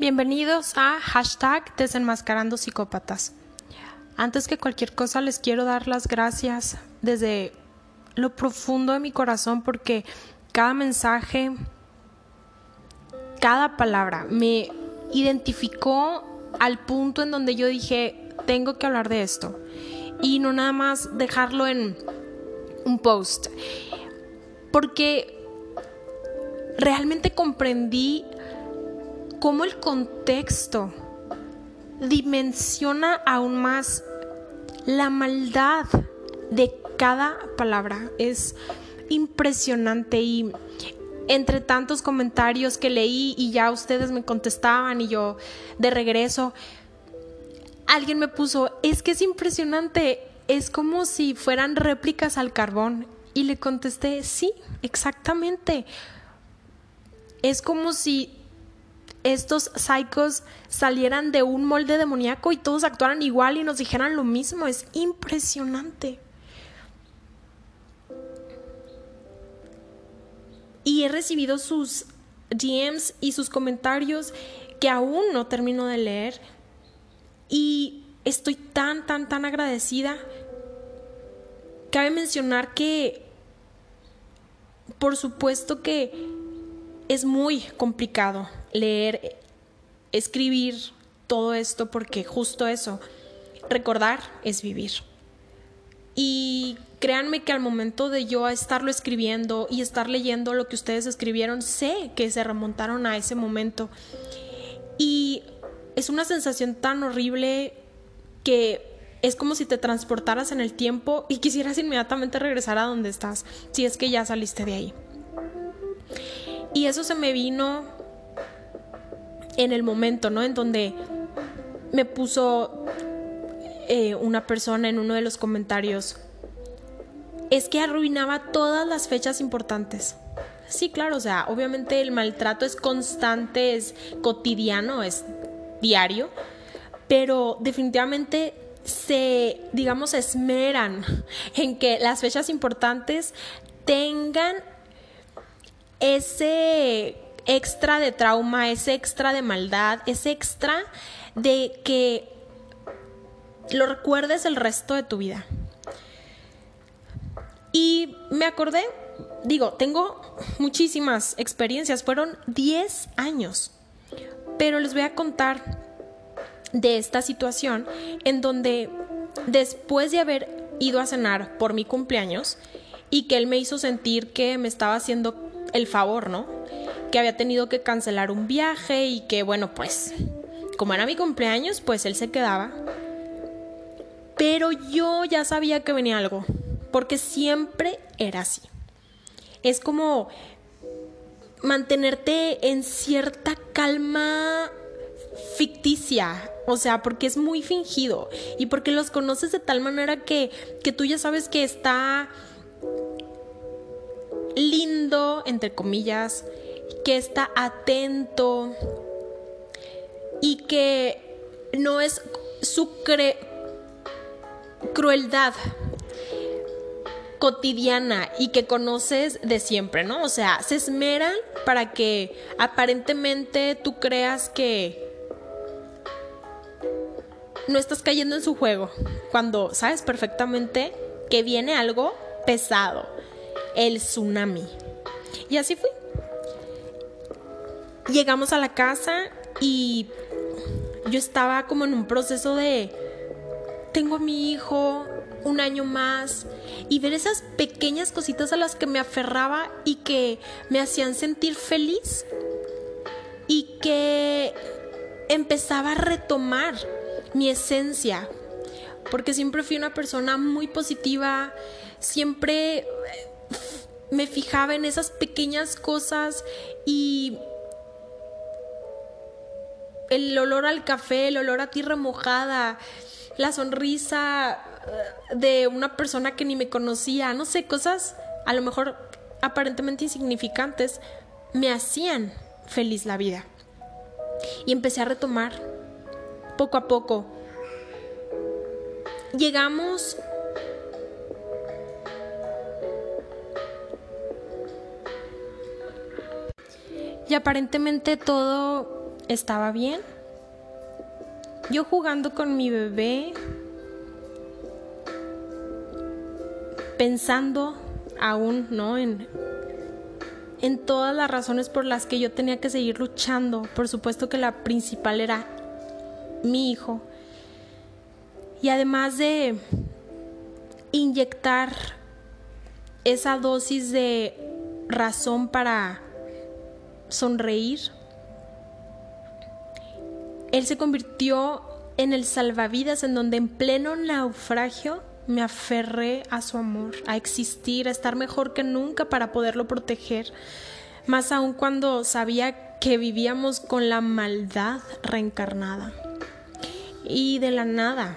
Bienvenidos a hashtag desenmascarando psicópatas. Antes que cualquier cosa les quiero dar las gracias desde lo profundo de mi corazón porque cada mensaje, cada palabra me identificó al punto en donde yo dije, tengo que hablar de esto. Y no nada más dejarlo en un post. Porque realmente comprendí cómo el contexto dimensiona aún más la maldad de cada palabra. Es impresionante y entre tantos comentarios que leí y ya ustedes me contestaban y yo de regreso, alguien me puso, es que es impresionante, es como si fueran réplicas al carbón. Y le contesté, sí, exactamente. Es como si estos psicos salieran de un molde demoníaco y todos actuaran igual y nos dijeran lo mismo. Es impresionante. Y he recibido sus DMs y sus comentarios que aún no termino de leer. Y estoy tan, tan, tan agradecida. Cabe mencionar que, por supuesto que es muy complicado leer, escribir todo esto porque justo eso, recordar es vivir. Y créanme que al momento de yo estarlo escribiendo y estar leyendo lo que ustedes escribieron, sé que se remontaron a ese momento. Y es una sensación tan horrible que es como si te transportaras en el tiempo y quisieras inmediatamente regresar a donde estás, si es que ya saliste de ahí. Y eso se me vino en el momento, ¿no? En donde me puso eh, una persona en uno de los comentarios, es que arruinaba todas las fechas importantes. Sí, claro, o sea, obviamente el maltrato es constante, es cotidiano, es diario, pero definitivamente se, digamos, esmeran en que las fechas importantes tengan ese extra de trauma, ese extra de maldad, ese extra de que lo recuerdes el resto de tu vida. Y me acordé, digo, tengo muchísimas experiencias, fueron 10 años, pero les voy a contar de esta situación en donde después de haber ido a cenar por mi cumpleaños y que él me hizo sentir que me estaba haciendo el favor, ¿no? Que había tenido que cancelar un viaje y que, bueno, pues, como era mi cumpleaños, pues él se quedaba. Pero yo ya sabía que venía algo, porque siempre era así. Es como mantenerte en cierta calma ficticia, o sea, porque es muy fingido y porque los conoces de tal manera que, que tú ya sabes que está lindo, entre comillas, que está atento y que no es su crueldad cotidiana y que conoces de siempre, ¿no? O sea, se esmeran para que aparentemente tú creas que no estás cayendo en su juego, cuando sabes perfectamente que viene algo pesado, el tsunami. Y así fui. Llegamos a la casa y yo estaba como en un proceso de, tengo a mi hijo un año más y ver esas pequeñas cositas a las que me aferraba y que me hacían sentir feliz y que empezaba a retomar mi esencia, porque siempre fui una persona muy positiva, siempre me fijaba en esas pequeñas cosas y el olor al café, el olor a tierra mojada, la sonrisa eh, de una persona que ni me conocía, no sé, cosas a lo mejor aparentemente insignificantes, me hacían feliz la vida. Y empecé a retomar poco a poco. Llegamos y aparentemente todo estaba bien. Yo jugando con mi bebé, pensando aún, ¿no? En, en todas las razones por las que yo tenía que seguir luchando. Por supuesto que la principal era mi hijo. Y además de inyectar esa dosis de razón para sonreír, él se convirtió en el salvavidas en donde en pleno naufragio me aferré a su amor, a existir, a estar mejor que nunca para poderlo proteger, más aún cuando sabía que vivíamos con la maldad reencarnada. Y de la nada,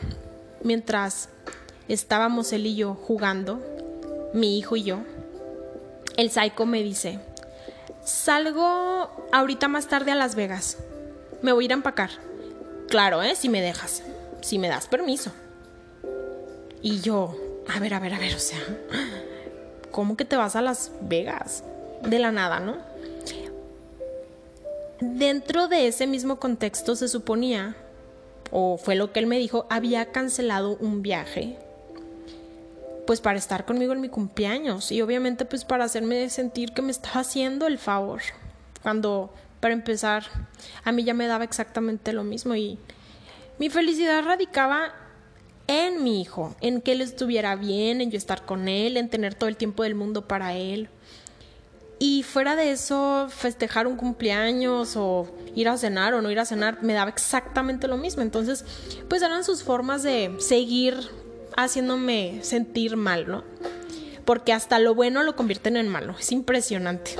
mientras estábamos él y yo jugando, mi hijo y yo, el psycho me dice, salgo ahorita más tarde a Las Vegas, me voy a ir a empacar. Claro, ¿eh? Si me dejas, si me das permiso. Y yo, a ver, a ver, a ver, o sea, ¿cómo que te vas a Las Vegas? De la nada, ¿no? Dentro de ese mismo contexto se suponía, o fue lo que él me dijo, había cancelado un viaje, pues para estar conmigo en mi cumpleaños y obviamente pues para hacerme sentir que me estaba haciendo el favor. Cuando, para empezar, a mí ya me daba exactamente lo mismo y mi felicidad radicaba en mi hijo, en que él estuviera bien, en yo estar con él, en tener todo el tiempo del mundo para él. Y fuera de eso, festejar un cumpleaños o ir a cenar o no ir a cenar me daba exactamente lo mismo. Entonces, pues eran sus formas de seguir haciéndome sentir mal, ¿no? Porque hasta lo bueno lo convierten en malo. Es impresionante.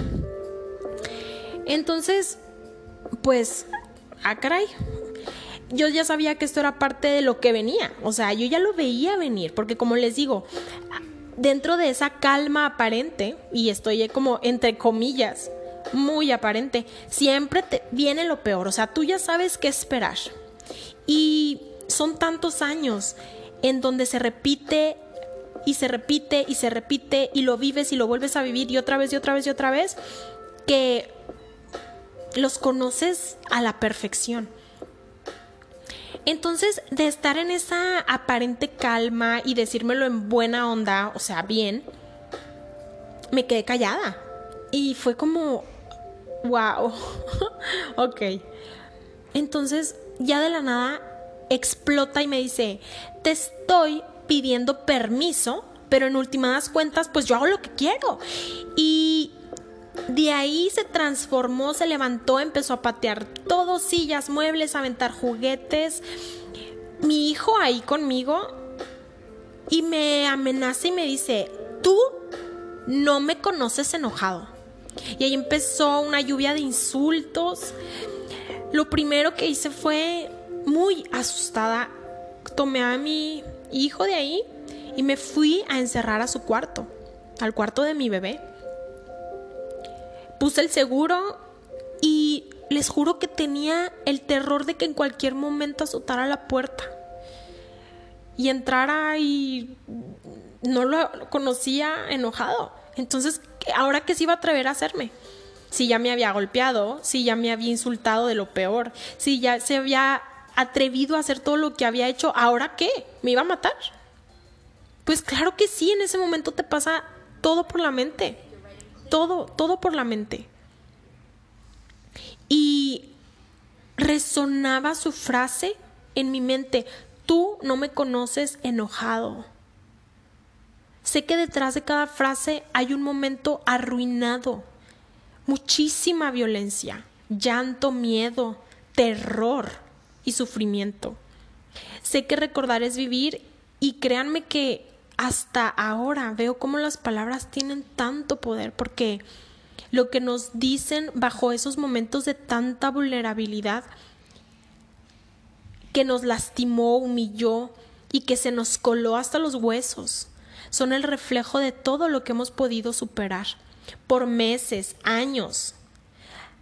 Entonces, pues, ah, caray, yo ya sabía que esto era parte de lo que venía, o sea, yo ya lo veía venir, porque como les digo, dentro de esa calma aparente, y estoy como entre comillas, muy aparente, siempre te viene lo peor, o sea, tú ya sabes qué esperar. Y son tantos años en donde se repite y se repite y se repite y lo vives y lo vuelves a vivir y otra vez y otra vez y otra vez, que los conoces a la perfección. Entonces, de estar en esa aparente calma y decírmelo en buena onda, o sea, bien, me quedé callada. Y fue como, wow, ok. Entonces, ya de la nada, explota y me dice, te estoy pidiendo permiso, pero en últimas cuentas, pues yo hago lo que quiero. Y de ahí se transformó, se levantó, empezó a patear todo, sillas, muebles, a aventar juguetes. Mi hijo ahí conmigo y me amenaza y me dice, tú no me conoces enojado. Y ahí empezó una lluvia de insultos. Lo primero que hice fue, muy asustada, tomé a mi hijo de ahí y me fui a encerrar a su cuarto, al cuarto de mi bebé puse el seguro y les juro que tenía el terror de que en cualquier momento azotara la puerta y entrara y no lo conocía enojado. Entonces, ¿ahora qué se iba a atrever a hacerme? Si ya me había golpeado, si ya me había insultado de lo peor, si ya se había atrevido a hacer todo lo que había hecho, ¿ahora qué? ¿Me iba a matar? Pues claro que sí, en ese momento te pasa todo por la mente todo, todo por la mente. Y resonaba su frase en mi mente, tú no me conoces enojado. Sé que detrás de cada frase hay un momento arruinado, muchísima violencia, llanto, miedo, terror y sufrimiento. Sé que recordar es vivir y créanme que hasta ahora veo cómo las palabras tienen tanto poder porque lo que nos dicen bajo esos momentos de tanta vulnerabilidad que nos lastimó, humilló y que se nos coló hasta los huesos, son el reflejo de todo lo que hemos podido superar por meses, años.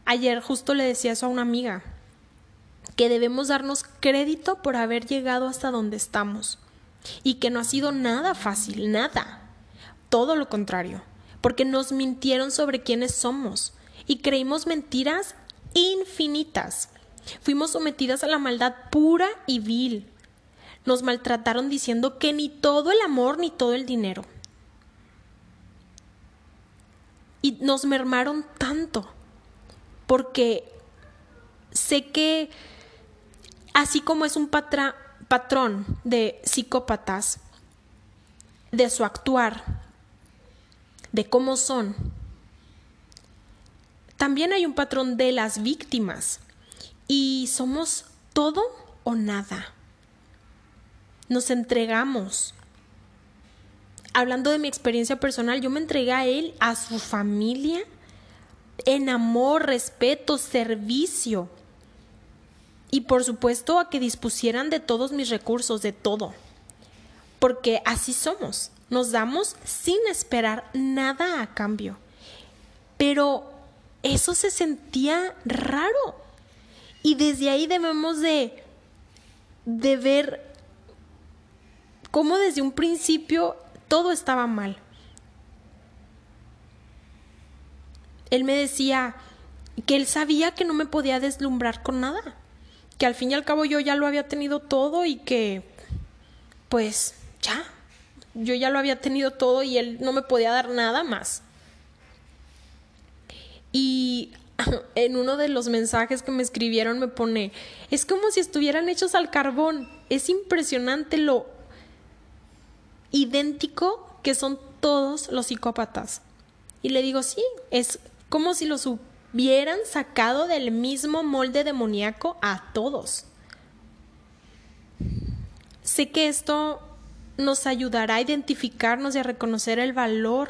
Ayer justo le decía eso a una amiga, que debemos darnos crédito por haber llegado hasta donde estamos y que no ha sido nada fácil, nada. Todo lo contrario, porque nos mintieron sobre quiénes somos y creímos mentiras infinitas Fuimos sometidas a la maldad pura y vil. Nos maltrataron diciendo que ni todo el amor ni todo el dinero. Y nos mermaron tanto porque sé que así como es un patrón de psicópatas, de su actuar, de cómo son, también hay un patrón de las víctimas y somos todo o nada. Nos entregamos. Hablando de mi experiencia personal, yo me entregué a él, a su familia, en amor, respeto, servicio. Y por supuesto a que dispusieran de todos mis recursos, de todo. Porque así somos. Nos damos sin esperar nada a cambio. Pero eso se sentía raro. Y desde ahí debemos de, de ver cómo desde un principio todo estaba mal. Él me decía que él sabía que no me podía deslumbrar con nada, que al fin y al cabo yo ya lo había tenido todo y que, pues, ya, yo ya lo había tenido todo y él no me podía dar nada más. Y en uno de los mensajes que me escribieron me pone, es como si estuvieran hechos al carbón. Es impresionante lo idéntico que son todos los psicópatas. Y le digo, sí, es como si los hubieran sacado del mismo molde demoníaco a todos. Sé que esto nos ayudará a identificarnos y a reconocer el valor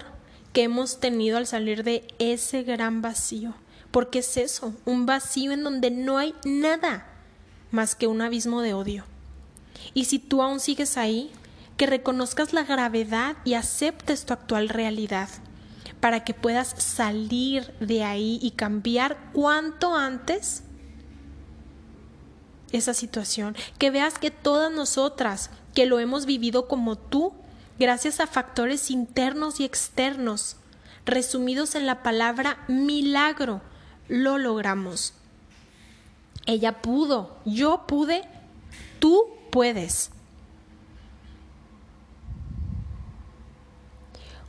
que hemos tenido al salir de ese gran vacío. Porque es eso, un vacío en donde no hay nada más que un abismo de odio. Y si tú aún sigues ahí, que reconozcas la gravedad y aceptes tu actual realidad para que puedas salir de ahí y cambiar cuanto antes esa situación, que veas que todas nosotras que lo hemos vivido como tú, gracias a factores internos y externos, resumidos en la palabra milagro, lo logramos. Ella pudo, yo pude, tú puedes.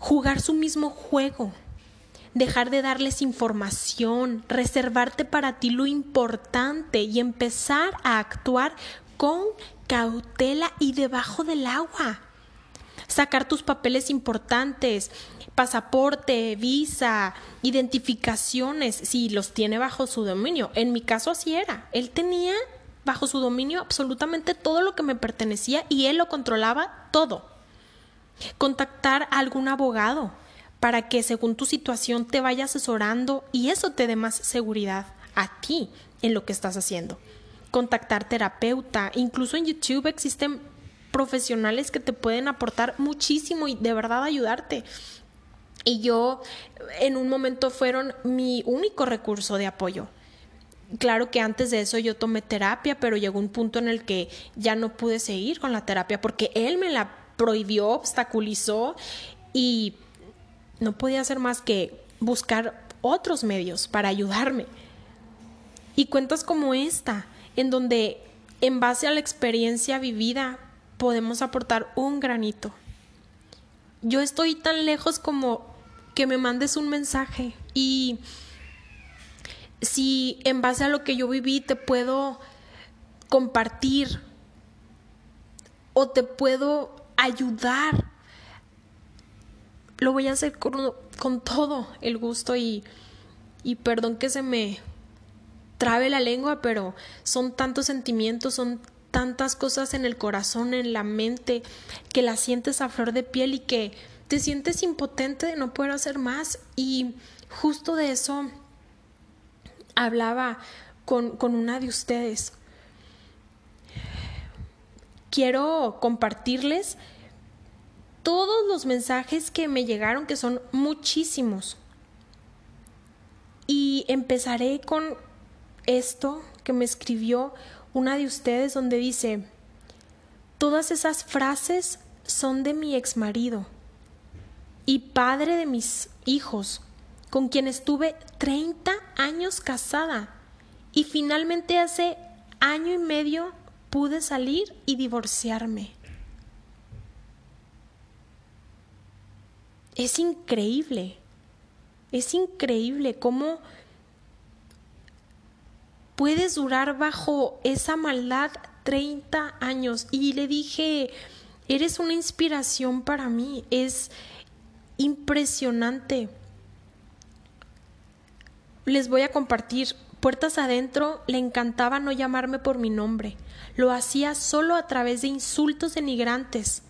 Jugar su mismo juego, dejar de darles información, reservarte para ti lo importante y empezar a actuar con cautela y debajo del agua. Sacar tus papeles importantes, pasaporte, visa, identificaciones, si los tiene bajo su dominio. En mi caso así era. Él tenía bajo su dominio absolutamente todo lo que me pertenecía y él lo controlaba todo. Contactar a algún abogado para que según tu situación te vaya asesorando y eso te dé más seguridad a ti en lo que estás haciendo. Contactar terapeuta, incluso en YouTube existen profesionales que te pueden aportar muchísimo y de verdad ayudarte. Y yo en un momento fueron mi único recurso de apoyo. Claro que antes de eso yo tomé terapia, pero llegó un punto en el que ya no pude seguir con la terapia porque él me la prohibió, obstaculizó y no podía hacer más que buscar otros medios para ayudarme. Y cuentas como esta, en donde en base a la experiencia vivida podemos aportar un granito. Yo estoy tan lejos como que me mandes un mensaje y si en base a lo que yo viví te puedo compartir o te puedo ayudar, lo voy a hacer con, todo el gusto y, y perdón que se me trabe la lengua, pero son tantos sentimientos, son tantas cosas en el corazón, en la mente, que las sientes a flor de piel y que te sientes impotente de no poder hacer más y justo de eso hablaba con, con una de ustedes. Quiero compartirles todos los mensajes que me llegaron, que son muchísimos. Y empezaré con esto que me escribió una de ustedes donde dice, todas esas frases son de mi ex marido y padre de mis hijos, con quien estuve 30 años casada Y finalmente hace año y medio pude salir y divorciarme. Es increíble, es increíble cómo puedes durar bajo esa maldad 30 años. Y le dije, eres una inspiración para mí, es impresionante. Les voy a compartir, puertas adentro, le encantaba no llamarme por mi nombre. Lo hacía solo a través de insultos denigrantes.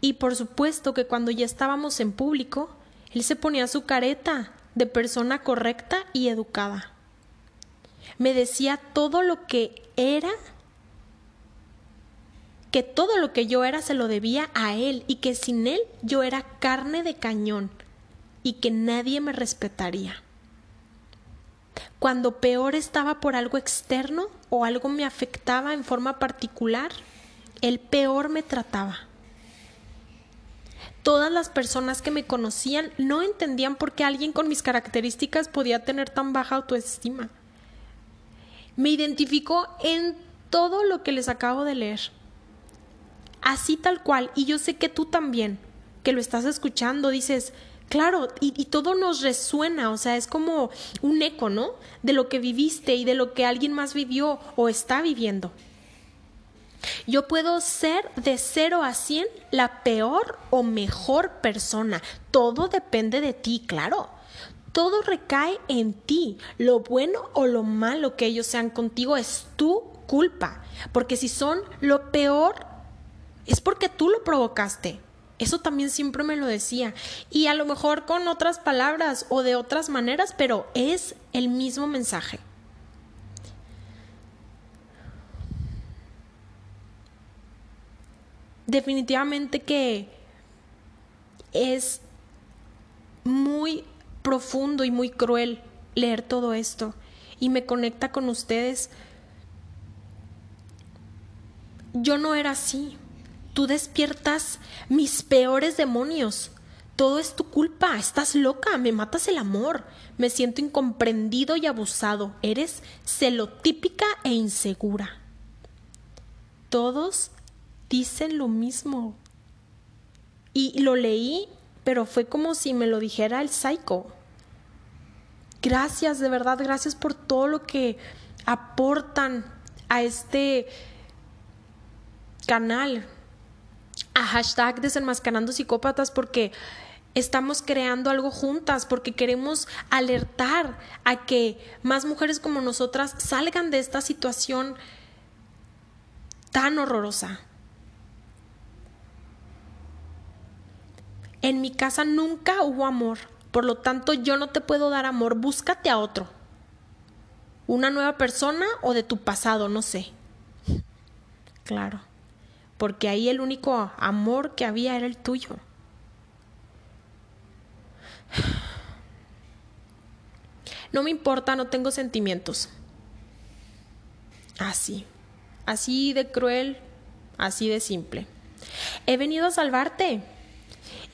Y por supuesto que cuando ya estábamos en público, él se ponía su careta de persona correcta y educada. Me decía todo lo que era que todo lo que yo era se lo debía a él y que sin él yo era carne de cañón y que nadie me respetaría. Cuando peor estaba por algo externo o algo me afectaba en forma particular, él peor me trataba. Todas las personas que me conocían no entendían por qué alguien con mis características podía tener tan baja autoestima. Me identificó en todo lo que les acabo de leer así tal cual, y yo sé que tú también, que lo estás escuchando, dices, claro, y, todo nos resuena, o sea, es como un eco, ¿no? De lo que viviste y de lo que alguien más vivió o está viviendo. Yo puedo ser de 0 a 100 la peor o mejor persona. Todo depende de ti, claro. Todo recae en ti. Lo bueno o lo malo que ellos sean contigo es tu culpa. Porque si son lo peor, es porque tú lo provocaste. Eso también siempre me lo decía. Y a lo mejor con otras palabras o de otras maneras, pero es el mismo mensaje. Definitivamente que es muy profundo y muy cruel leer todo esto y me conecta con ustedes. Yo no era así. Tú despiertas mis peores demonios. Todo es tu culpa. Estás loca. Me matas el amor. Me siento incomprendido y abusado. Eres celotípica e insegura. Todos dicen lo mismo. Y lo leí, pero fue como si me lo dijera el psycho. Gracias, de verdad, gracias por todo lo que aportan a este canal a hashtag desenmascarando psicópatas porque estamos creando algo juntas, porque queremos alertar a que más mujeres como nosotras salgan de esta situación tan horrorosa. En mi casa nunca hubo amor, por lo tanto yo no te puedo dar amor, búscate a otro. Una nueva persona o de tu pasado, no sé. Claro porque ahí el único amor que había era el tuyo. No me importa, no tengo sentimientos. Así, así de cruel, así de simple. He venido a salvarte.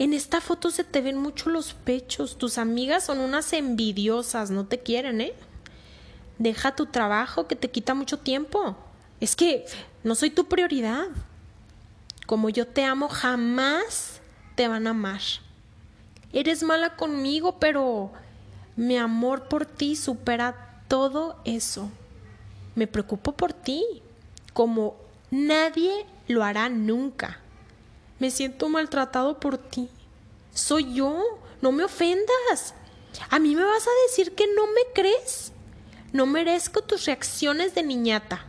En esta foto se te ven mucho los pechos. Tus amigas son unas envidiosas, no te quieren, ¿eh? Deja tu trabajo que te quita mucho tiempo. Es que no soy tu prioridad como yo te amo, jamás te van a amar. Eres mala conmigo, pero mi amor por ti supera todo eso. Me preocupo por ti, como nadie lo hará nunca. Me siento maltratado por ti. Soy yo, no me ofendas. A mí me vas a decir que no me crees. No merezco tus reacciones de niñata.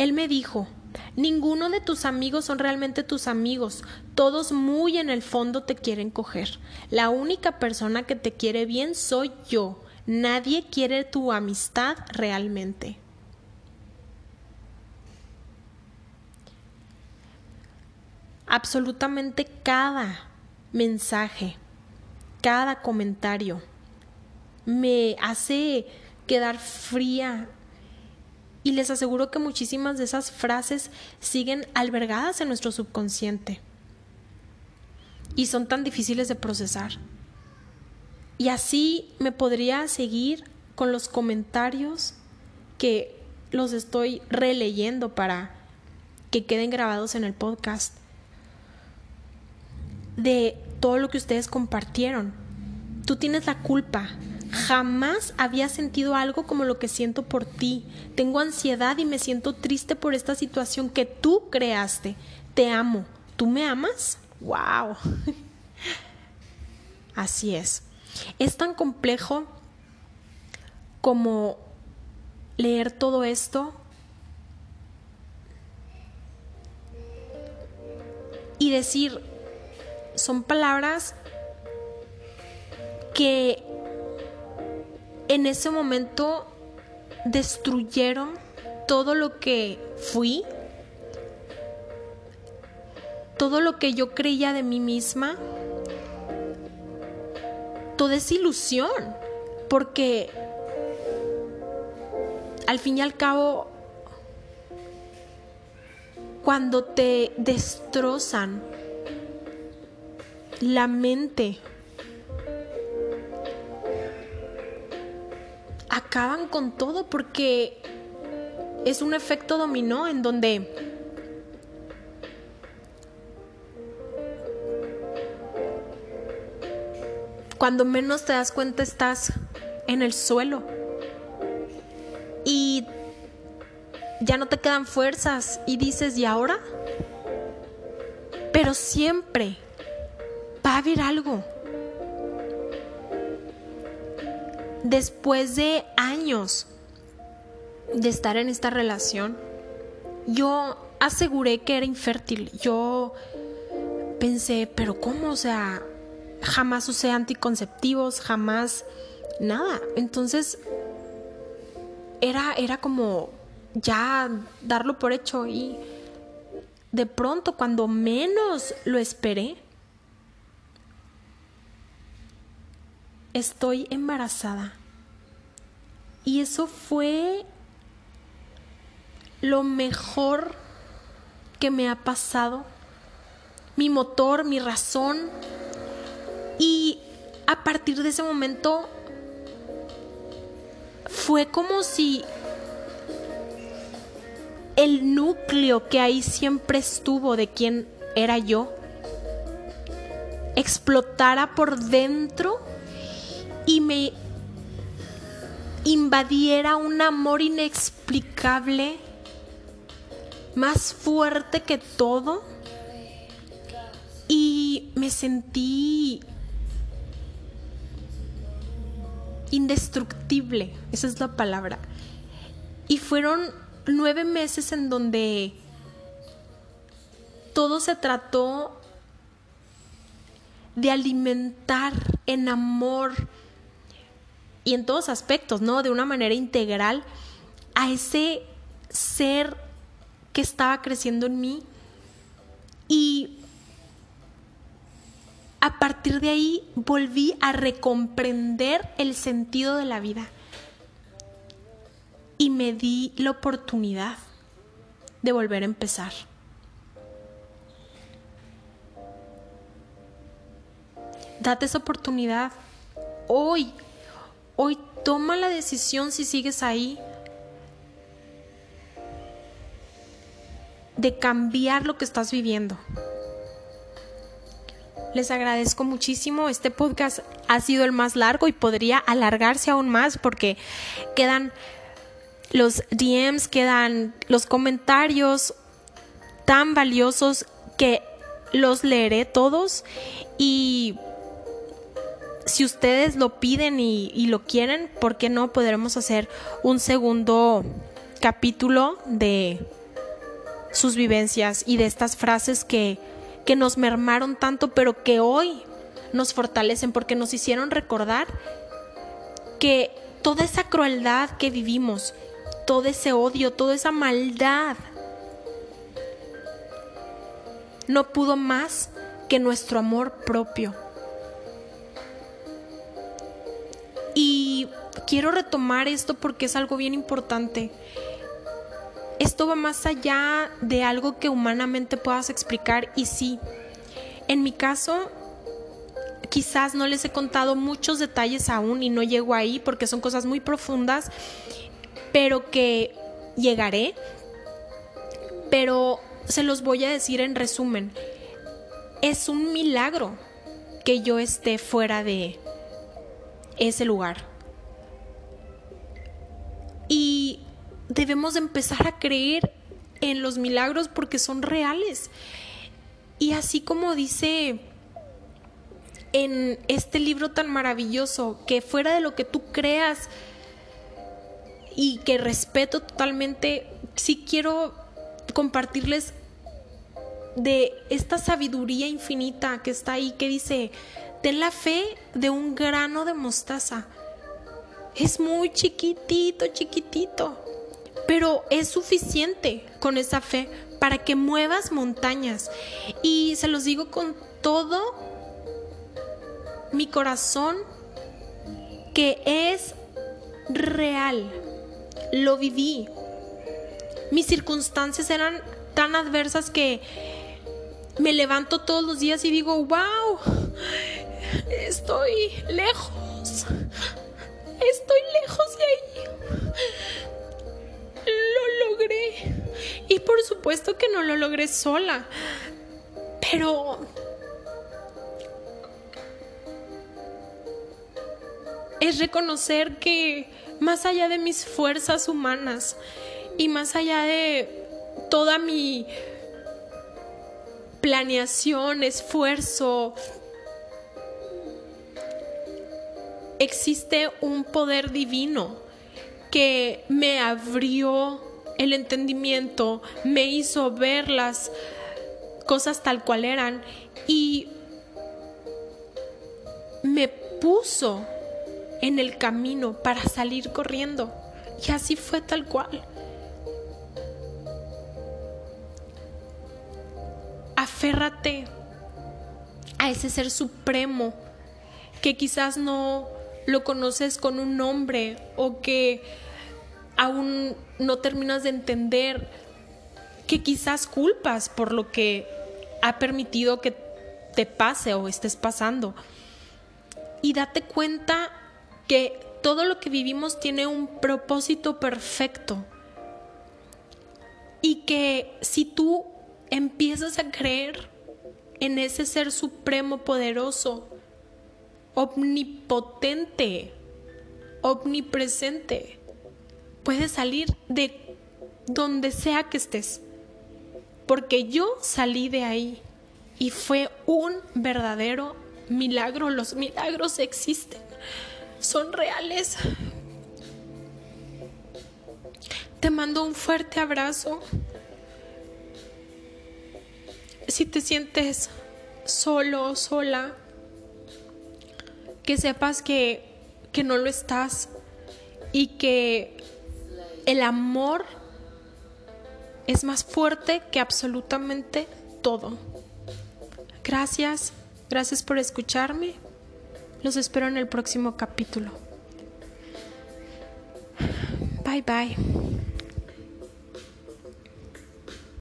Él me dijo, ninguno de tus amigos son realmente tus amigos, todos muy en el fondo te quieren coger. La única persona que te quiere bien soy yo. Nadie quiere tu amistad realmente. Absolutamente cada mensaje, cada comentario me hace quedar fría y les aseguro que muchísimas de esas frases siguen albergadas en nuestro subconsciente. y son tan difíciles de procesar. Y así me podría seguir con los comentarios que los estoy releyendo para que queden grabados en el podcast de todo lo que ustedes compartieron. Tú tienes la culpa. Jamás había sentido algo como lo que siento por ti. Tengo ansiedad y me siento triste por esta situación que tú creaste. Te amo. ¿Tú me amas? ¡Wow! Así es. Es tan complejo como leer todo esto y decir, son palabras que en ese momento destruyeron todo lo que fui, todo lo que yo creía de mí misma, toda esa ilusión, porque al fin y al cabo, cuando te destrozan la mente, acaban con todo porque es un efecto dominó en donde cuando menos te das cuenta estás en el suelo y ya no te quedan fuerzas y dices, ¿y ahora? Pero siempre va a haber algo. Después de años de estar en esta relación, yo aseguré que era infértil. Yo pensé, pero ¿cómo? O sea, jamás usé anticonceptivos, jamás nada. Entonces, era, era como ya darlo por hecho y de pronto cuando menos lo esperé, estoy embarazada. Y eso fue lo mejor que me ha pasado. Mi motor, mi razón. Y a partir de ese momento fue como si el núcleo que ahí siempre estuvo de quién era yo explotara por dentro y me invadiera un amor inexplicable, más fuerte que todo. Y me sentí indestructible, esa es la palabra. Y fueron nueve meses en donde todo se trató de alimentar en amor y en todos aspectos, ¿no? De una manera integral a ese ser que estaba creciendo en mí y a partir de ahí volví a recomprender el sentido de la vida y me di la oportunidad de volver a empezar. Date esa oportunidad hoy. Hoy toma la decisión si sigues ahí de cambiar lo que estás viviendo. Les agradezco muchísimo. Este podcast ha sido el más largo y podría alargarse aún más porque quedan los DMs, quedan los comentarios tan valiosos que los leeré todos y si ustedes lo piden y, lo quieren, ¿por qué no podremos hacer un segundo capítulo de sus vivencias y de estas frases que, que nos mermaron tanto, pero que hoy nos fortalecen porque nos hicieron recordar que toda esa crueldad que vivimos todo ese odio, toda esa maldad. No pudo más que nuestro amor propio. Quiero retomar esto porque es algo bien importante. Esto va más allá de algo que humanamente puedas explicar y sí, en mi caso quizás no les he contado muchos detalles aún y no llego ahí porque son cosas muy profundas, pero que llegaré. Pero se los voy a decir en resumen. Es un milagro que yo esté fuera de ese lugar. Y debemos empezar a creer en los milagros porque son reales. Y así como dice en este libro tan maravilloso, que fuera de lo que tú creas y que respeto totalmente, sí quiero compartirles de esta sabiduría infinita que está ahí, que dice, ten la fe de un grano de mostaza. Es muy chiquitito, chiquitito, pero es suficiente con esa fe para que muevas montañas. Y se los digo con todo mi corazón que es real. Lo viví. Mis circunstancias eran tan adversas que me levanto todos los días y digo, wow, estoy lejos. Estoy lejos de ahí. Lo logré. Y por supuesto que no lo logré sola. Pero es reconocer que más allá de mis fuerzas humanas y más allá de toda mi planeación, esfuerzo, existe un poder divino que me abrió el entendimiento, me hizo ver las cosas tal cual eran y me puso en el camino para salir corriendo. Y así fue tal cual. Aférrate a ese ser supremo que quizás no lo conoces con un nombre o que aún no terminas de entender, que quizás culpas por lo que ha permitido que te pase o estés pasando. Y date cuenta que todo lo que vivimos tiene un propósito perfecto. Y que si tú empiezas a creer en ese ser supremo poderoso, omnipotente, omnipresente, puedes salir de donde sea que estés. Porque yo salí de ahí y fue un verdadero milagro. Los milagros existen son reales. Te mando un fuerte abrazo. Si te sientes solo, sola, que sepas que, que no lo estás y que el amor es más fuerte que absolutamente todo. Gracias, gracias por escucharme. Los espero en el próximo capítulo. Bye bye.